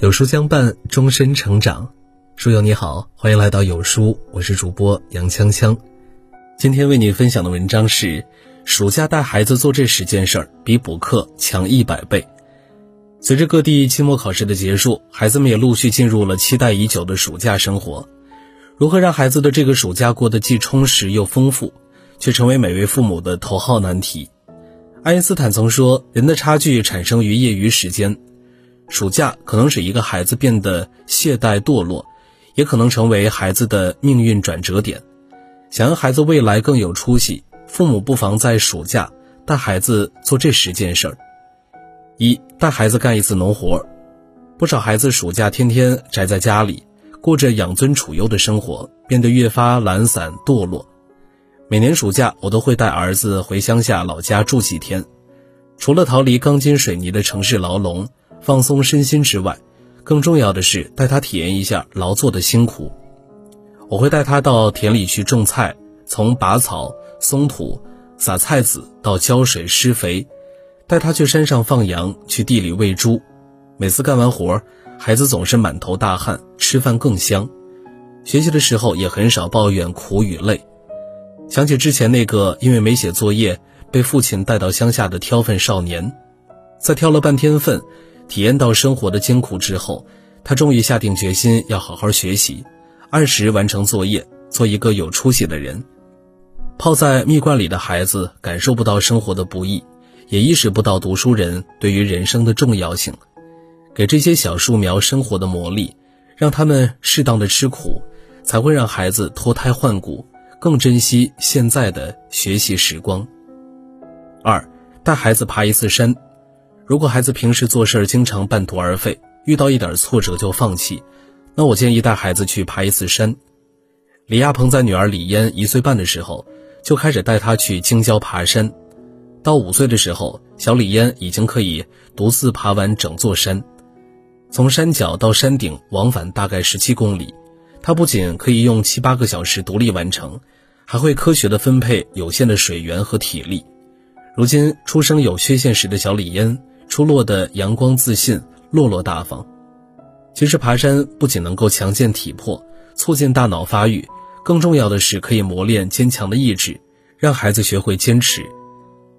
有书相伴，终身成长。书友你好，欢迎来到有书，我是主播杨锵锵。今天为你分享的文章是：暑假带孩子做这十件事儿，比补课强一百倍。随着各地期末考试的结束，孩子们也陆续进入了期待已久的暑假生活。如何让孩子的这个暑假过得既充实又丰富，却成为每位父母的头号难题。爱因斯坦曾说：“人的差距产生于业余时间。”暑假可能使一个孩子变得懈怠堕落，也可能成为孩子的命运转折点。想让孩子未来更有出息，父母不妨在暑假带孩子做这十件事儿：一、带孩子干一次农活。不少孩子暑假天天宅在家里，过着养尊处优的生活，变得越发懒散堕落。每年暑假，我都会带儿子回乡下老家住几天，除了逃离钢筋水泥的城市牢笼。放松身心之外，更重要的是带他体验一下劳作的辛苦。我会带他到田里去种菜，从拔草、松土、撒菜籽到浇水施肥；带他去山上放羊，去地里喂猪。每次干完活，孩子总是满头大汗，吃饭更香。学习的时候也很少抱怨苦与累。想起之前那个因为没写作业被父亲带到乡下的挑粪少年，在挑了半天粪。体验到生活的艰苦之后，他终于下定决心要好好学习，按时完成作业，做一个有出息的人。泡在蜜罐里的孩子感受不到生活的不易，也意识不到读书人对于人生的重要性。给这些小树苗生活的磨砺，让他们适当的吃苦，才会让孩子脱胎换骨，更珍惜现在的学习时光。二，带孩子爬一次山。如果孩子平时做事经常半途而废，遇到一点挫折就放弃，那我建议带孩子去爬一次山。李亚鹏在女儿李嫣一岁半的时候，就开始带她去京郊爬山，到五岁的时候，小李嫣已经可以独自爬完整座山，从山脚到山顶往返大概十七公里，它不仅可以用七八个小时独立完成，还会科学的分配有限的水源和体力。如今出生有缺陷时的小李嫣。出落的阳光自信、落落大方。其实爬山不仅能够强健体魄、促进大脑发育，更重要的是可以磨练坚强的意志，让孩子学会坚持。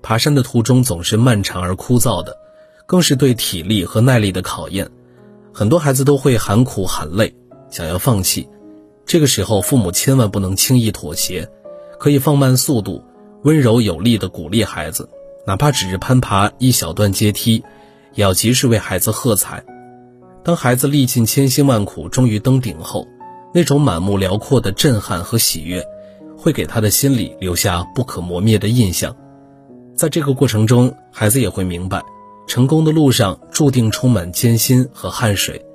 爬山的途中总是漫长而枯燥的，更是对体力和耐力的考验。很多孩子都会喊苦喊累，想要放弃。这个时候，父母千万不能轻易妥协，可以放慢速度，温柔有力地鼓励孩子。哪怕只是攀爬一小段阶梯，也要及时为孩子喝彩。当孩子历尽千辛万苦终于登顶后，那种满目辽阔的震撼和喜悦，会给他的心里留下不可磨灭的印象。在这个过程中，孩子也会明白，成功的路上注定充满艰辛和汗水，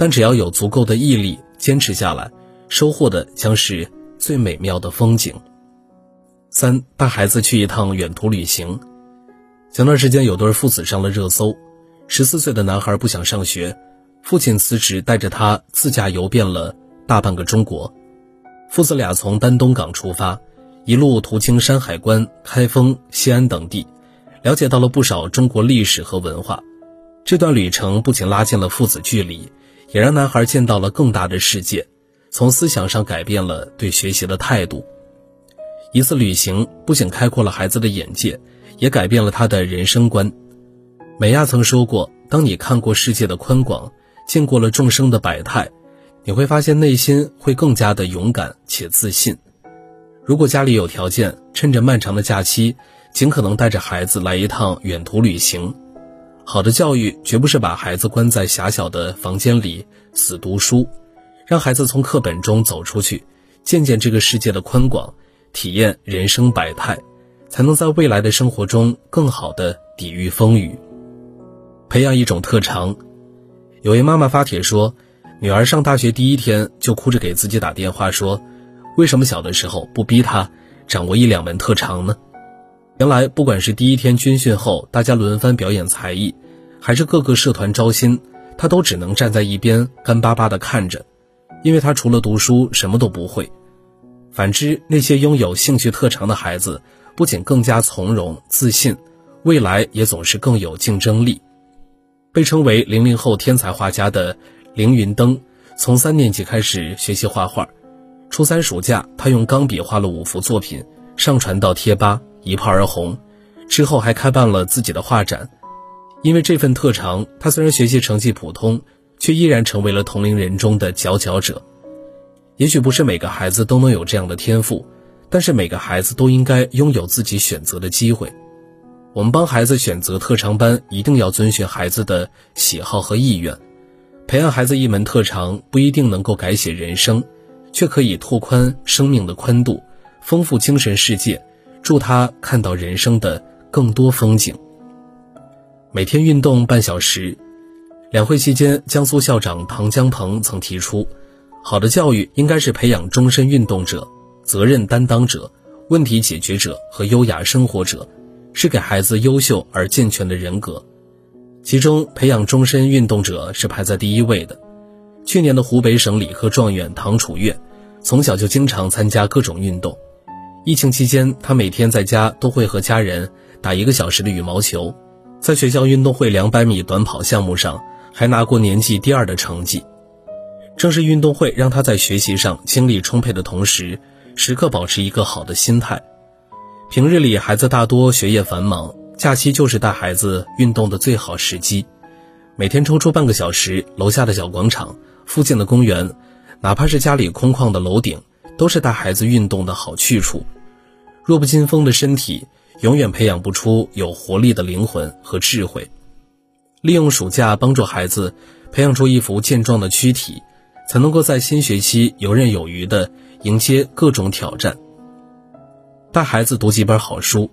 但只要有足够的毅力坚持下来，收获的将是最美妙的风景。三，带孩子去一趟远途旅行。前段时间有对父子上了热搜，十四岁的男孩不想上学，父亲辞职带着他自驾游遍了大半个中国。父子俩从丹东港出发，一路途经山海关、开封、西安等地，了解到了不少中国历史和文化。这段旅程不仅拉近了父子距离，也让男孩见到了更大的世界，从思想上改变了对学习的态度。一次旅行不仅开阔了孩子的眼界。也改变了他的人生观。美亚曾说过：“当你看过世界的宽广，见过了众生的百态，你会发现内心会更加的勇敢且自信。”如果家里有条件，趁着漫长的假期，尽可能带着孩子来一趟远途旅行。好的教育绝不是把孩子关在狭小的房间里死读书，让孩子从课本中走出去，见见这个世界的宽广，体验人生百态。才能在未来的生活中更好的抵御风雨，培养一种特长。有位妈妈发帖说，女儿上大学第一天就哭着给自己打电话说，为什么小的时候不逼她掌握一两门特长呢？原来不管是第一天军训后大家轮番表演才艺，还是各个社团招新，他都只能站在一边干巴巴的看着，因为他除了读书什么都不会。反之，那些拥有兴趣特长的孩子。不仅更加从容自信，未来也总是更有竞争力。被称为零零后天才画家的凌云登，从三年级开始学习画画。初三暑假，他用钢笔画了五幅作品，上传到贴吧，一炮而红。之后还开办了自己的画展。因为这份特长，他虽然学习成绩普通，却依然成为了同龄人中的佼佼者。也许不是每个孩子都能有这样的天赋，但是每个孩子都应该拥有自己选择的机会。我们帮孩子选择特长班，一定要遵循孩子的喜好和意愿。培养孩子一门特长，不一定能够改写人生，却可以拓宽生命的宽度，丰富精神世界，助他看到人生的更多风景。每天运动半小时。两会期间，江苏校长唐江鹏曾提出，好的教育应该是培养终身运动者、责任担当者、问题解决者和优雅生活者，是给孩子优秀而健全的人格。其中，培养终身运动者是排在第一位的。去年的湖北省理科状元唐楚月，从小就经常参加各种运动。疫情期间，他每天在家都会和家人打一个小时的羽毛球。在学校运动会两百米短跑项目上，还拿过年级第二的成绩。正是运动会让他在学习上精力充沛的同时，时刻保持一个好的心态。平日里孩子大多学业繁忙，假期就是带孩子运动的最好时机。每天抽出半个小时，楼下的小广场、附近的公园，哪怕是家里空旷的楼顶，都是带孩子运动的好去处。弱不禁风的身体。永远培养不出有活力的灵魂和智慧。利用暑假帮助孩子培养出一副健壮的躯体，才能够在新学期游刃有余地迎接各种挑战。带孩子读几本好书。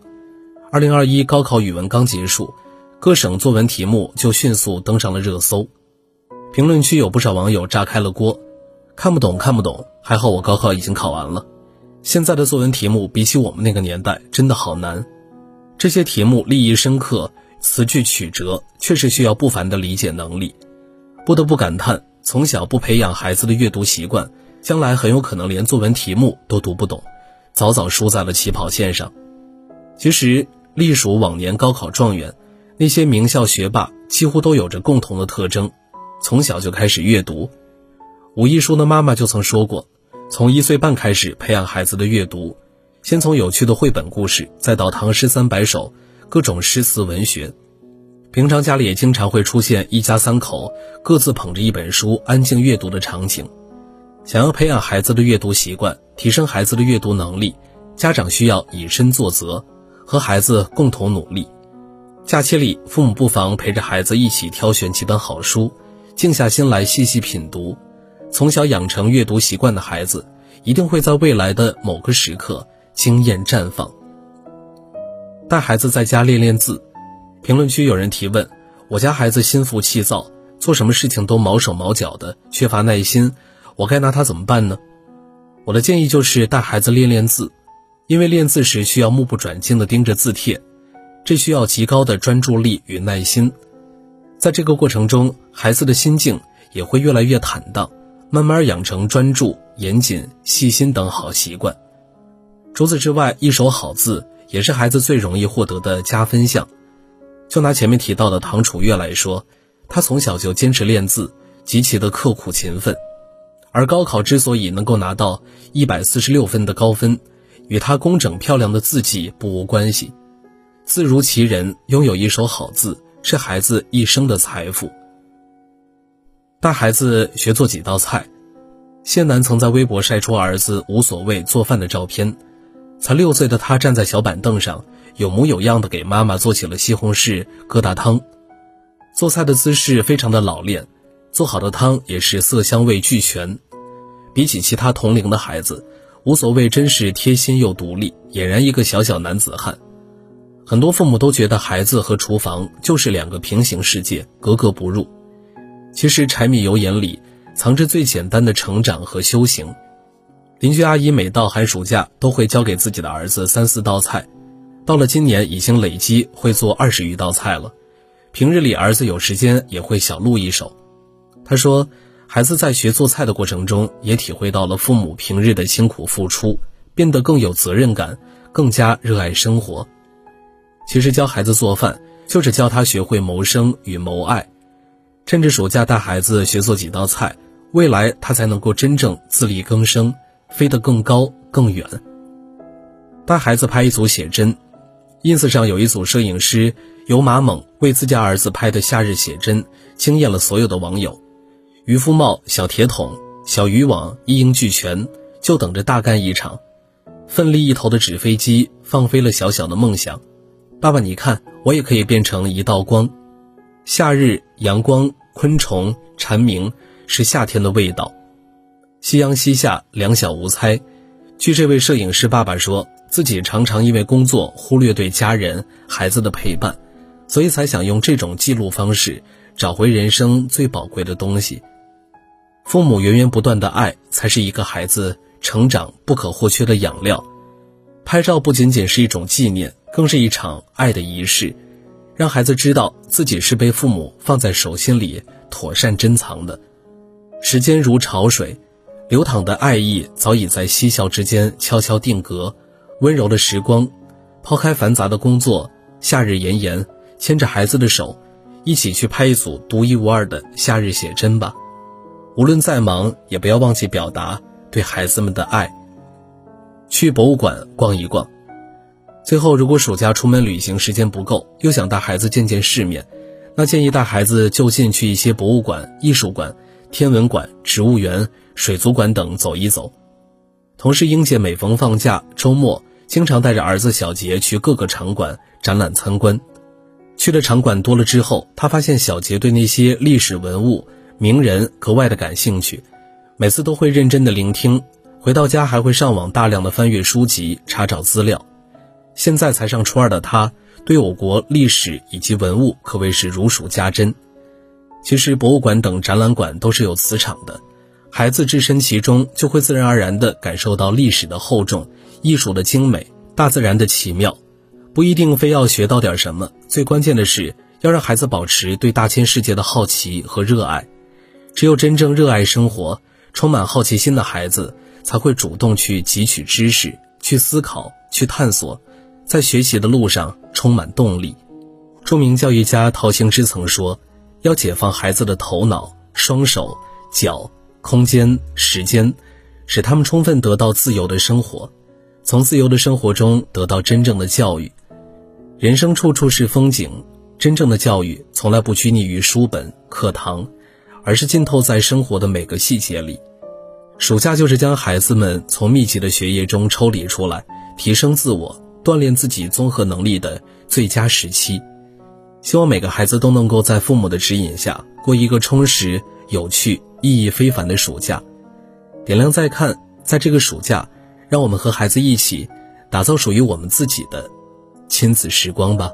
二零二一高考语文刚结束，各省作文题目就迅速登上了热搜。评论区有不少网友炸开了锅：“看不懂，看不懂，还好我高考已经考完了。现在的作文题目比起我们那个年代，真的好难。”这些题目立意深刻，词句曲折，确实需要不凡的理解能力。不得不感叹，从小不培养孩子的阅读习惯，将来很有可能连作文题目都读不懂，早早输在了起跑线上。其实，隶属往年高考状元，那些名校学霸几乎都有着共同的特征：从小就开始阅读。武亦姝的妈妈就曾说过，从一岁半开始培养孩子的阅读。先从有趣的绘本故事，再到唐诗三百首，各种诗词文学。平常家里也经常会出现一家三口各自捧着一本书安静阅读的场景。想要培养孩子的阅读习惯，提升孩子的阅读能力，家长需要以身作则，和孩子共同努力。假期里，父母不妨陪着孩子一起挑选几本好书，静下心来细细品读。从小养成阅读习惯的孩子，一定会在未来的某个时刻。惊艳绽放。带孩子在家练练字，评论区有人提问：我家孩子心浮气躁，做什么事情都毛手毛脚的，缺乏耐心，我该拿他怎么办呢？我的建议就是带孩子练练字，因为练字时需要目不转睛地盯着字帖，这需要极高的专注力与耐心。在这个过程中，孩子的心境也会越来越坦荡，慢慢养成专注、严谨、细心等好习惯。除此之外，一手好字也是孩子最容易获得的加分项。就拿前面提到的唐楚月来说，他从小就坚持练字，极其的刻苦勤奋。而高考之所以能够拿到一百四十六分的高分，与他工整漂亮的字迹不无关系。字如其人，拥有一手好字是孩子一生的财富。带孩子学做几道菜，谢楠曾在微博晒出儿子无所谓做饭的照片。才六岁的他站在小板凳上，有模有样的给妈妈做起了西红柿疙瘩汤。做菜的姿势非常的老练，做好的汤也是色香味俱全。比起其他同龄的孩子，无所谓真是贴心又独立，俨然一个小小男子汉。很多父母都觉得孩子和厨房就是两个平行世界，格格不入。其实柴米油盐里藏着最简单的成长和修行。邻居阿姨每到寒暑假都会教给自己的儿子三四道菜，到了今年已经累积会做二十余道菜了。平日里儿子有时间也会小露一手。他说，孩子在学做菜的过程中也体会到了父母平日的辛苦付出，变得更有责任感，更加热爱生活。其实教孩子做饭，就是教他学会谋生与谋爱。趁着暑假带孩子学做几道菜，未来他才能够真正自力更生，飞得更高更远。带孩子拍一组写真，ins 上有一组摄影师由马猛为自家儿子拍的夏日写真，惊艳了所有的网友。渔夫帽、小铁桶、小渔网一应俱全，就等着大干一场。奋力一头的纸飞机放飞了小小的梦想。爸爸，你看，我也可以变成一道光。夏日阳光、昆虫、蝉鸣，是夏天的味道。夕阳西下，两小无猜。据这位摄影师爸爸说，自己常常因为工作忽略对家人、孩子的陪伴，所以才想用这种记录方式找回人生最宝贵的东西。父母源源不断的爱，才是一个孩子成长不可或缺的养料。拍照不仅仅是一种纪念。更是一场爱的仪式，让孩子知道自己是被父母放在手心里妥善珍藏的。时间如潮水，流淌的爱意早已在嬉笑之间悄悄定格。温柔的时光，抛开繁杂的工作，夏日炎炎，牵着孩子的手，一起去拍一组独一无二的夏日写真吧。无论再忙，也不要忘记表达对孩子们的爱。去博物馆逛一逛。最后，如果暑假出门旅行时间不够，又想带孩子见见世面，那建议带孩子就近去一些博物馆、艺术馆、天文馆、植物园、水族馆等走一走。同事英姐每逢放假、周末，经常带着儿子小杰去各个场馆展览参观。去的场馆多了之后，她发现小杰对那些历史文物、名人格外的感兴趣，每次都会认真的聆听，回到家还会上网大量的翻阅书籍，查找资料。现在才上初二的他，对我国历史以及文物可谓是如数家珍。其实，博物馆等展览馆都是有磁场的，孩子置身其中，就会自然而然地感受到历史的厚重、艺术的精美、大自然的奇妙。不一定非要学到点什么，最关键的是要让孩子保持对大千世界的好奇和热爱。只有真正热爱生活、充满好奇心的孩子，才会主动去汲取知识、去思考、去探索。在学习的路上充满动力。著名教育家陶行知曾说：“要解放孩子的头脑、双手、脚、空间、时间，使他们充分得到自由的生活，从自由的生活中得到真正的教育。人生处处是风景，真正的教育从来不拘泥于书本、课堂，而是浸透在生活的每个细节里。暑假就是将孩子们从密集的学业中抽离出来，提升自我。”锻炼自己综合能力的最佳时期，希望每个孩子都能够在父母的指引下过一个充实、有趣、意义非凡的暑假。点亮再看，在这个暑假，让我们和孩子一起打造属于我们自己的亲子时光吧。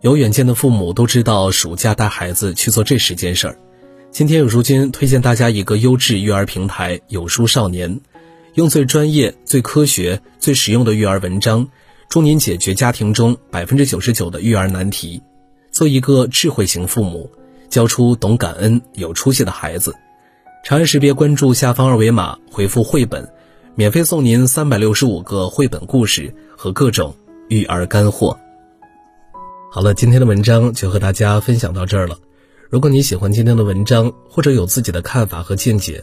有远见的父母都知道，暑假带孩子去做这十件事儿。今天有书君推荐大家一个优质育儿平台——有书少年。用最专业、最科学、最实用的育儿文章，助您解决家庭中百分之九十九的育儿难题，做一个智慧型父母，教出懂感恩、有出息的孩子。长按识别关注下方二维码，回复“绘本”，免费送您三百六十五个绘本故事和各种育儿干货。好了，今天的文章就和大家分享到这儿了。如果你喜欢今天的文章，或者有自己的看法和见解，